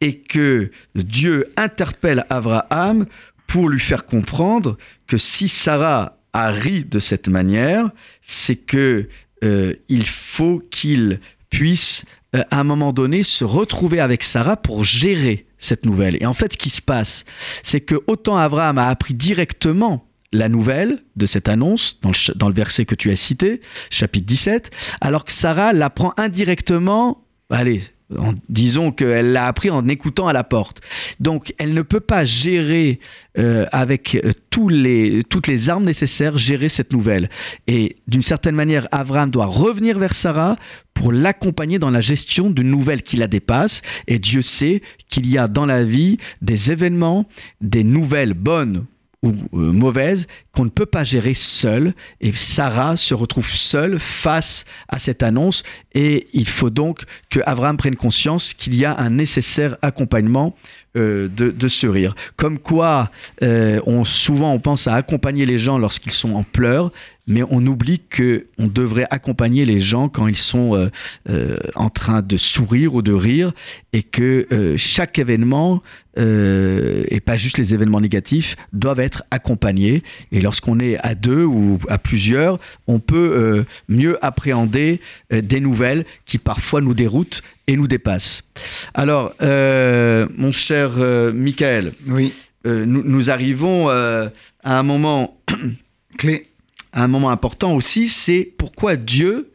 et que Dieu interpelle Abraham pour lui faire comprendre que si Sarah a ri de cette manière, c'est que euh, il faut qu'il puisse euh, à un moment donné se retrouver avec Sarah pour gérer cette nouvelle. Et en fait, ce qui se passe, c'est que autant Abraham a appris directement la nouvelle de cette annonce dans le, verset que tu as cité, chapitre 17, alors que Sarah l'apprend indirectement, allez, en- disons qu'elle l'a appris en écoutant à la porte. Donc elle ne peut pas gérer euh, avec euh, tous les, toutes les armes nécessaires, gérer cette nouvelle. Et d'une certaine manière, Abraham doit revenir vers Sarah pour l'accompagner dans la gestion d'une nouvelle qui la dépasse. Et Dieu sait qu'il y a dans la vie des événements, des nouvelles bonnes ou euh, mauvaises qu'on ne peut pas gérer seul. Et Sarah se retrouve seule face à cette annonce. Et il faut donc que Abraham prenne conscience qu'il y a un nécessaire accompagnement euh, de, de ce rire. Comme quoi, euh, souvent on pense à accompagner les gens lorsqu'ils sont en pleurs, mais on oublie que on devrait accompagner les gens quand ils sont euh, en train de sourire ou de rire, et que chaque événement, et pas juste les événements négatifs, doivent être accompagnés. Et lorsqu'on est à deux ou à plusieurs, on peut mieux appréhender des nouvelles qui parfois nous déroutent et nous dépassent. Alors, euh, mon cher euh, Michael, Oui, euh, nous, nous arrivons à un moment clé. un moment important aussi, c'est pourquoi Dieu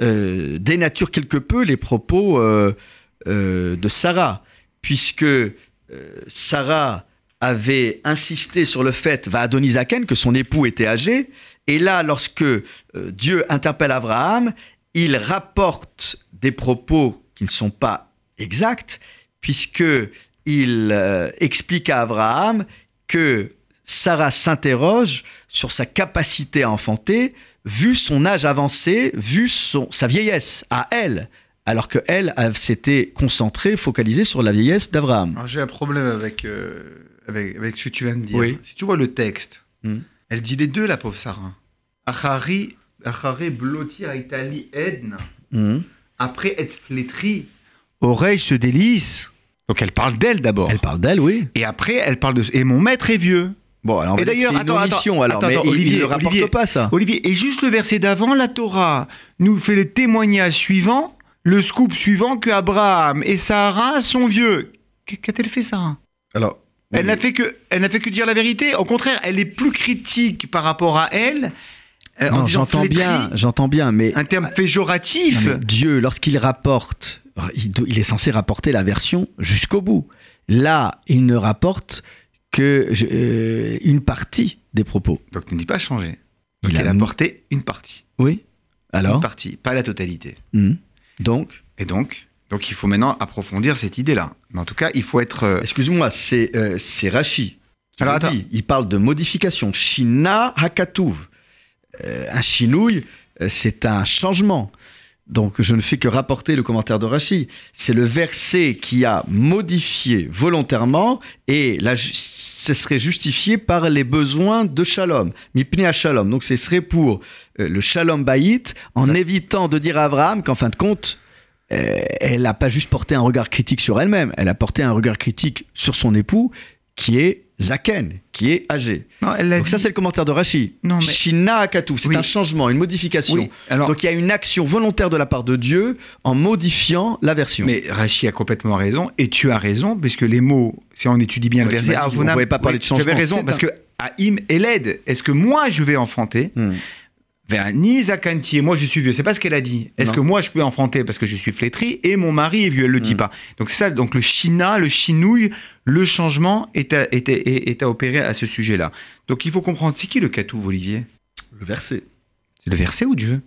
dénature quelque peu les propos de Sarah, puisque Sarah avait insisté sur le fait, va Adonisaken, que son époux était âgé, et là, lorsque Dieu interpelle Abraham, il rapporte des propos qui ne sont pas exacts, puisque il euh, explique à Abraham que Sarah s'interroge sur sa capacité à enfanter, vu son âge avancé, vu son, sa vieillesse à elle. alors que elle s'était concentrée, focalisée sur la vieillesse d'Abraham. J'ai un problème avec, euh, avec, avec ce que tu viens de dire. Oui. Si tu vois le texte, Hmm. elle dit les deux, la pauvre Sarah. Achari, achare bloti aitali edna. Après être flétrie, oreille se délice. Donc elle parle d'elle d'abord. Elle parle d'elle, oui. Et après, elle parle de. Et mon maître est vieux. Bon, alors on Et va dire que d'ailleurs, c'est une attends, attends, omission, alors, attends, mais attends, il- Olivier, ne rapporte Olivier. pas ça. Olivier, et juste le verset d'avant, la Torah nous fait le témoignage suivant, le scoop suivant que Abraham et Sarah sont vieux. Qu- Qu'a-t-elle fait, Sarah? Alors, Elle n'a fait que, elle n'a fait que dire la vérité. Au contraire, elle est plus critique par rapport à elle. Euh, en disant j'entends bien, j'entends bien, mais, un terme péjoratif. non, Dieu, lorsqu'il rapporte, il, est censé rapporter la version jusqu'au bout. Là, il ne rapporte que je- euh, une partie des propos. Donc ne dis pas changer. Donc Il a- a porté une partie. Oui. Alors Une partie, pas la totalité. Mhm. Donc, Et donc, donc il faut maintenant approfondir cette idée-là. Mais en tout cas, il faut être. euh, excuse-moi, c'est euh, c'est Rashi. qui Alors, attends. dit. Il parle de modification. Shina hakatuv. Euh, un chinouille, euh, c'est un changement. Donc je ne fais que rapporter le commentaire de Rashi. C'est le verset qui a modifié volontairement et ce serait justifié par les besoins de Shalom. Mipni Shalom. Donc ce serait pour euh, le Shalom Baït en évitant de dire à Abraham qu'en fin de compte, euh, elle n'a pas juste porté un regard critique sur elle-même, elle a porté un regard critique sur son époux qui est Zaken, qui est âgé. Non, elle Donc ça c'est le commentaire de Rashi. Non, mais- Shina Akatu, c'est Oui. un changement, une modification. Oui, alors- Donc il y a une action volontaire de la part de Dieu en modifiant la version. Mais Rachi a complètement raison, et tu as raison, puisque les mots, si on étudie bien Ouais, le verset, qu'on Avonam- pouvait pas parler de Tu avais changement, raison, parce un- que Haïm et l'aide, est-ce que moi je vais enfanter? Hmm. Vers ni Zakanti et moi je suis vieux C'est pas ce qu'elle a dit. Est-ce que moi je peux enfanter parce que je suis flétri et mon mari est vieux Elle le dit Hmm. pas. Donc c'est ça, donc le china, le chinouille, le changement est à, est à- est- est à opérer à ce sujet-là. Donc il faut comprendre, c'est qui le catouve, Olivier? Le verset. C'est le verset ou Dieu?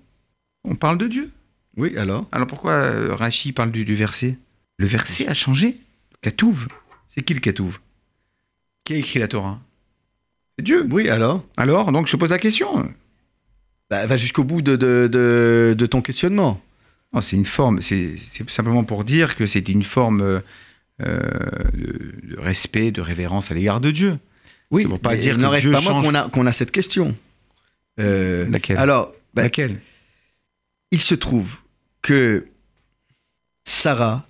On parle de Dieu? Oui, alors? Alors pourquoi euh, Rachi parle du, du verset? Le verset a changé. Katouv. C'est qui le Katouv Qui a écrit la Torah? C'est Dieu. Oui, alors? Alors, donc je pose la question. Bah, Va jusqu'au bout de, de, de- de ton questionnement. Non, c'est une forme, c'est c'est simplement pour dire que c'est une forme euh, de, respect, de révérence à l'égard de Dieu. Oui, C'est pour pas dire il que n'en reste Dieu pas moins qu'on a, qu'on a cette question. Euh, Laquelle? alors, bah, Laquelle? il se trouve que Sarah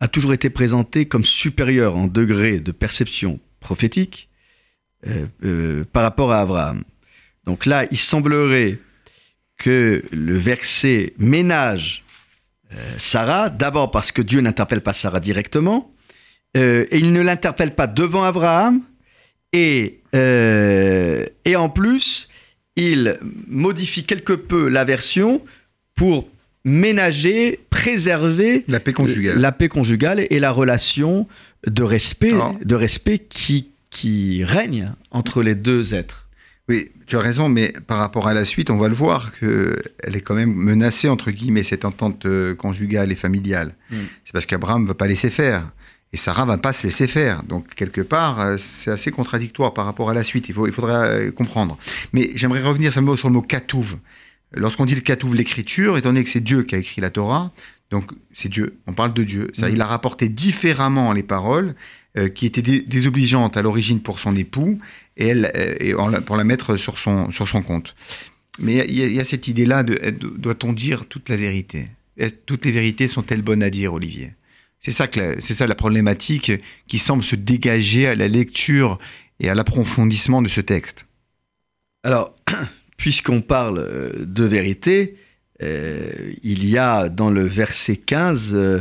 a toujours été présentée comme supérieure en degré de perception prophétique euh, par rapport à Abraham. Donc là, il semblerait que le verset ménage euh, Sarah, d'abord parce que Dieu n'interpelle pas Sarah directement, euh, et il ne l'interpelle pas devant Abraham, et, euh, et en plus, il modifie quelque peu la version pour ménager, préserver La paix conjugale. la paix conjugale et la relation de respect, Alors- de respect qui, qui règne entre les deux êtres. Oui, tu as raison, mais par rapport à la suite, on va le voir que elle est quand même menacée entre guillemets cette entente euh, conjugale et familiale. Mm. C'est parce qu'Abraham va pas laisser faire et Sarah va pas se laisser faire. Donc quelque part, euh, c'est assez contradictoire par rapport à la suite. Il faut, il faudra euh, comprendre. Mais j'aimerais revenir simplement sur le mot katouv. Lorsqu'on dit le katouv, l'écriture, étant donné que c'est Dieu qui a écrit la Torah, donc c'est Dieu. On parle de Dieu. Ça, Mm. Il a rapporté différemment les paroles euh, qui étaient dé- désobligeantes à l'origine pour son époux et, elle, euh, et la- pour la mettre sur son, sur son compte. Mais il y, a- il y a cette idée-là de, de- doit-on dire toute la vérité? Toutes les vérités sont-elles bonnes à dire, Olivier? C'est ça, c'est ça la problématique qui semble se dégager à la lecture et à l'approfondissement de ce texte. Alors, puisqu'on parle euh, de vérité, euh, il y a dans le verset 15 euh,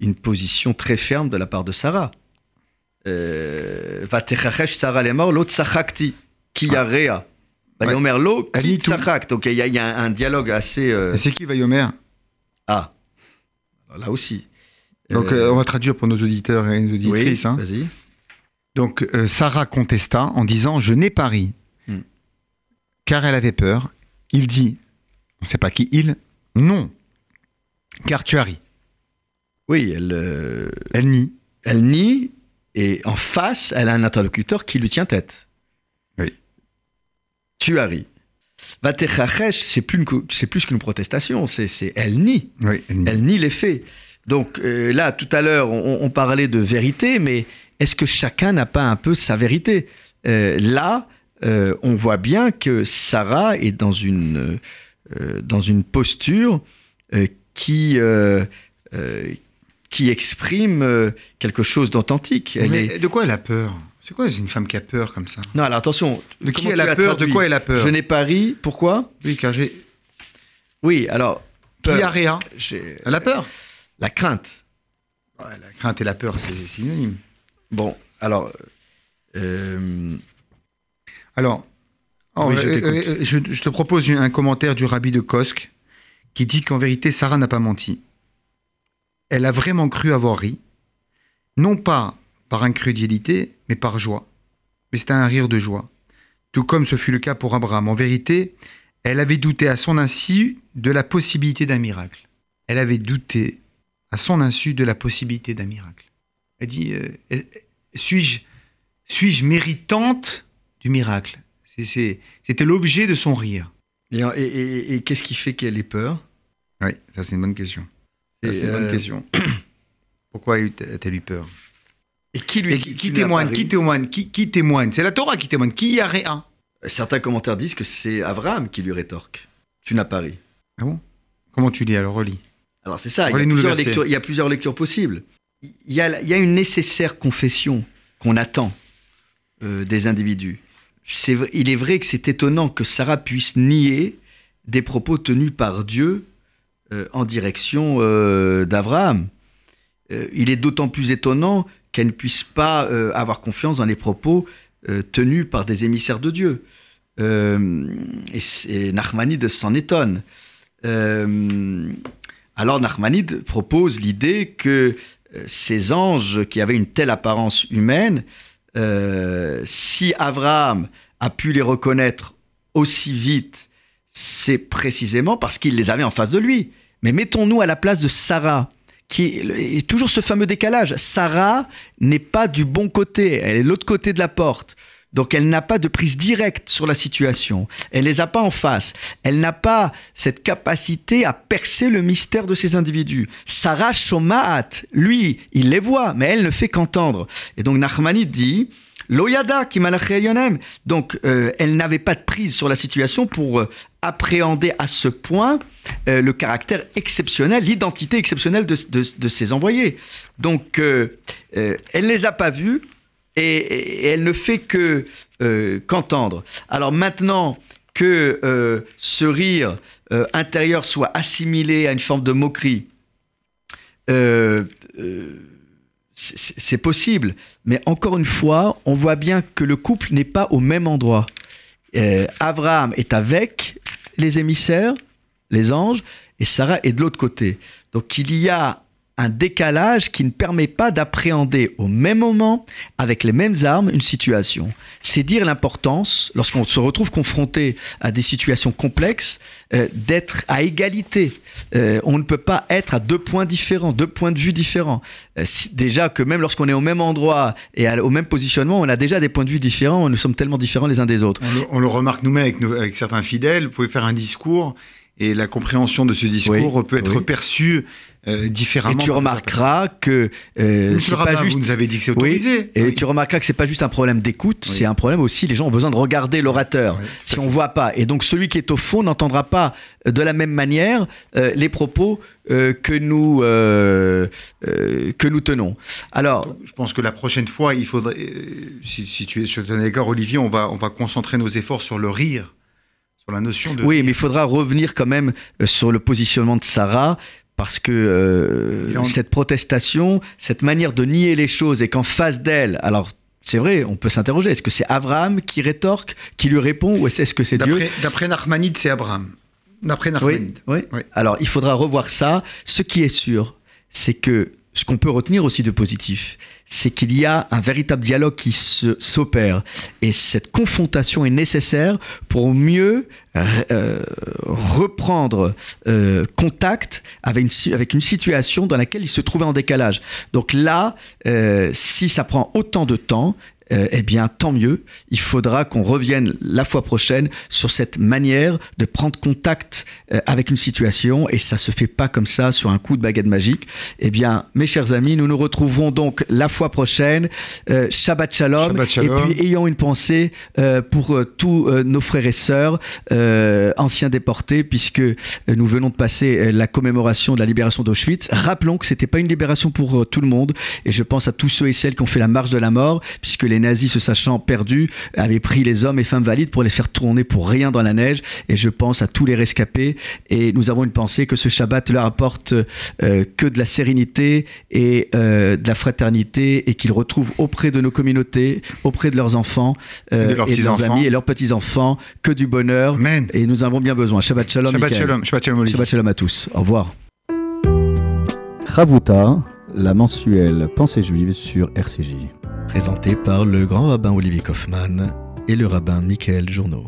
une position très ferme de la part de Sarah. Euh, Vatechachesh Sarah lemor lo tsachakti ki yarea. Vayomer lo tsachak. Donc il y, a- un dialogue assez. C'est qui Vayomer Ah, là aussi. Donc on va traduire pour nos auditeurs et nos auditrices. oui, hein. Vas-y. Donc euh, Sarah contesta en disant Je n'ai pas ri. Hmm. Car elle avait peur. Il dit On ne sait pas qui il Non. Car tu as ri. Oui, elle, euh, Elle nie. elle nie et en face, elle a un interlocuteur qui lui tient tête. Oui. Tu as ri. Vatechachesh, c'est plus, c'est plus qu'une protestation, c'est, c'est, elle nie. Oui, elle nie. Elle nie les faits. Donc euh, là, tout à l'heure, on, on parlait de vérité, mais est-ce que chacun n'a pas un peu sa vérité? Euh, Là, on voit bien que Sarah est dans une, dans une posture euh, qui, euh, euh, qui exprime euh, quelque chose d'authentique. Mais est- de quoi elle a peur? C'est quoi une femme qui a peur comme ça? Non, alors attention. De qui elle a peur? De quoi elle a peur? Je n'ai pas ri. Pourquoi? Oui, car j'ai. Oui, alors. Qui peur. a rien J'ai- Elle a peur? La crainte. Ouais, la crainte et la peur, c'est synonyme. Bon, alors. euh, Alors, Oui, je euh, euh, je, je te propose un commentaire du rabbi de Kosk qui dit qu'en vérité, Sarah n'a pas menti. Elle a vraiment cru avoir ri, non pas par incrédulité, mais par joie. Mais c'était un rire de joie. Tout comme ce fut le cas pour Abraham. En vérité, elle avait douté à son insu de la possibilité d'un miracle. Elle avait douté à son insu de la possibilité d'un miracle. Elle dit euh, suis-je suis-je méritante du miracle? C'était l'objet de son rire. et et- et- et qu'est-ce qui fait qu'elle ait peur? Oui, ça c'est une bonne question. C'est une bonne euh, question. Pourquoi a-t-elle eu peur? Et qui lui qui, témoigne Qui témoigne Qui, témoigne? C'est la Torah qui témoigne. Qui y a rien? Certains commentaires disent que c'est Abraham qui lui rétorque. Tu n'as pas ri. Ah bon? Comment tu lis Alors relis? Alors c'est ça, il y, a plusieurs lectures, il y a plusieurs lectures possibles. Il y a, il y a une nécessaire confession qu'on attend euh, des individus. Il est vrai que c'est étonnant que Sarah puisse nier des propos tenus par Dieu euh, en direction euh, d'Abraham. Euh, il est d'autant plus étonnant qu'elle ne puisse pas avoir confiance dans les propos tenus par des émissaires de Dieu. Et, et s'en étonne. Alors Nachmanide propose l'idée que ces anges qui avaient une telle apparence humaine, euh, si Abraham a pu les reconnaître aussi vite, c'est précisément parce qu'il les avait en face de lui. Mais mettons-nous à la place de Sarah, qui est, toujours ce fameux décalage. Sarah n'est pas du bon côté, elle est l'autre côté de la porte. Donc elle n'a pas de prise directe sur la situation. Elle les a pas en face. Elle n'a pas cette capacité à percer le mystère de ces individus. Sarah Shomaat, lui, il les voit, mais elle ne fait qu'entendre. Et donc Nachmanide dit Loyada qui. Donc euh, elle n'avait pas de prise sur la situation pour euh, appréhender à ce point euh, le caractère exceptionnel, l'identité exceptionnelle de, de, de ses envoyés. Donc elle ne les a pas vus et, elle ne fait que euh, qu'entendre. Alors maintenant que euh, ce rire euh, intérieur soit assimilé à une forme de moquerie, c'est possible. Mais encore une fois, on voit bien que le couple n'est pas au même endroit. Abraham est avec les émissaires, les anges, et Sarah est de l'autre côté. Donc il y a un décalage qui ne permet pas d'appréhender au même moment, avec les mêmes armes, une situation. C'est dire l'importance, lorsqu'on se retrouve confronté à des situations complexes, euh, d'être à égalité. Euh, on ne peut pas être à deux points différents, deux points de vue différents. Euh, déjà que même lorsqu'on est au même endroit et au même positionnement, on a déjà des points de vue différents, nous sommes tellement différents les uns des autres. On le, remarque nous-mêmes avec, nous- avec certains fidèles. Vous pouvez faire un discours et la compréhension de ce discours Oui, peut être oui. perçue euh, Et différemment. tu par- remarqueras que euh, c'est pas juste vous nous avez dit que c'est Oui, autorisé. Et tu remarqueras que c'est pas juste un problème d'écoute, c'est un problème aussi. Les gens ont besoin de regarder l'orateur. Si on voit pas, et donc celui qui est au fond n'entendra pas euh, de la même manière euh, les propos que nous que nous tenons. Alors, Donc, je pense que la prochaine fois, il faudrait, si, si tu es, je te d'accord, Olivier, on va, on va concentrer nos efforts sur le rire, sur la notion de. oui, mais il faudra revenir quand même euh, sur le positionnement de Sarah. Parce que euh, en- cette protestation, cette manière de nier les choses et qu'en face d'elle, alors c'est vrai, on peut s'interroger, est-ce que c'est Abraham qui rétorque, qui lui répond, ou est-ce que c'est Dieu D'après, Nachmanide, c'est Abraham. D'après Oui, oui. Oui. Alors, il faudra revoir ça. Ce qui est sûr, c'est que ce qu'on peut retenir aussi de positif, c'est qu'il y a un véritable dialogue qui s'opère. Et cette confrontation est nécessaire pour mieux euh, reprendre euh, contact avec une, si- avec une situation dans laquelle il se trouvait en décalage. Donc là, euh, si ça prend autant de temps, eh bien, tant mieux. Il faudra qu'on revienne la fois prochaine sur cette manière de prendre contact avec une situation, et ça se fait pas comme ça sur un coup de baguette magique. Eh bien, mes chers amis, nous nous retrouverons donc la fois prochaine. Shabbat shalom. Shabbat shalom. Et puis, ayons une pensée pour tous nos frères et sœurs anciens déportés, puisque nous venons de passer la commémoration de la libération d'Auschwitz. Rappelons que c'était pas une libération pour tout le monde, et je pense à tous ceux et celles qui ont fait la marche de la mort, puisque les nazis, se sachant perdus, avaient pris les hommes et femmes valides pour les faire tourner pour rien dans la neige, et je pense à tous les rescapés, et nous avons une pensée que ce Shabbat leur apporte euh, que de la sérénité et euh, de la fraternité, et qu'ils retrouvent auprès de nos communautés, auprès de leurs enfants, Et de leurs et de leurs petits-enfants. amis et leurs petits-enfants, que du bonheur, Amen. et nous avons bien besoin. Shabbat shalom, Shabbat shalom. Shabbat shalom. Shabbat shalom à tous. Au revoir. Chavuta, la mensuelle Pensée juive sur RCJ. Présenté par le grand rabbin Olivier Kaufmann et le rabbin Michael Journeau.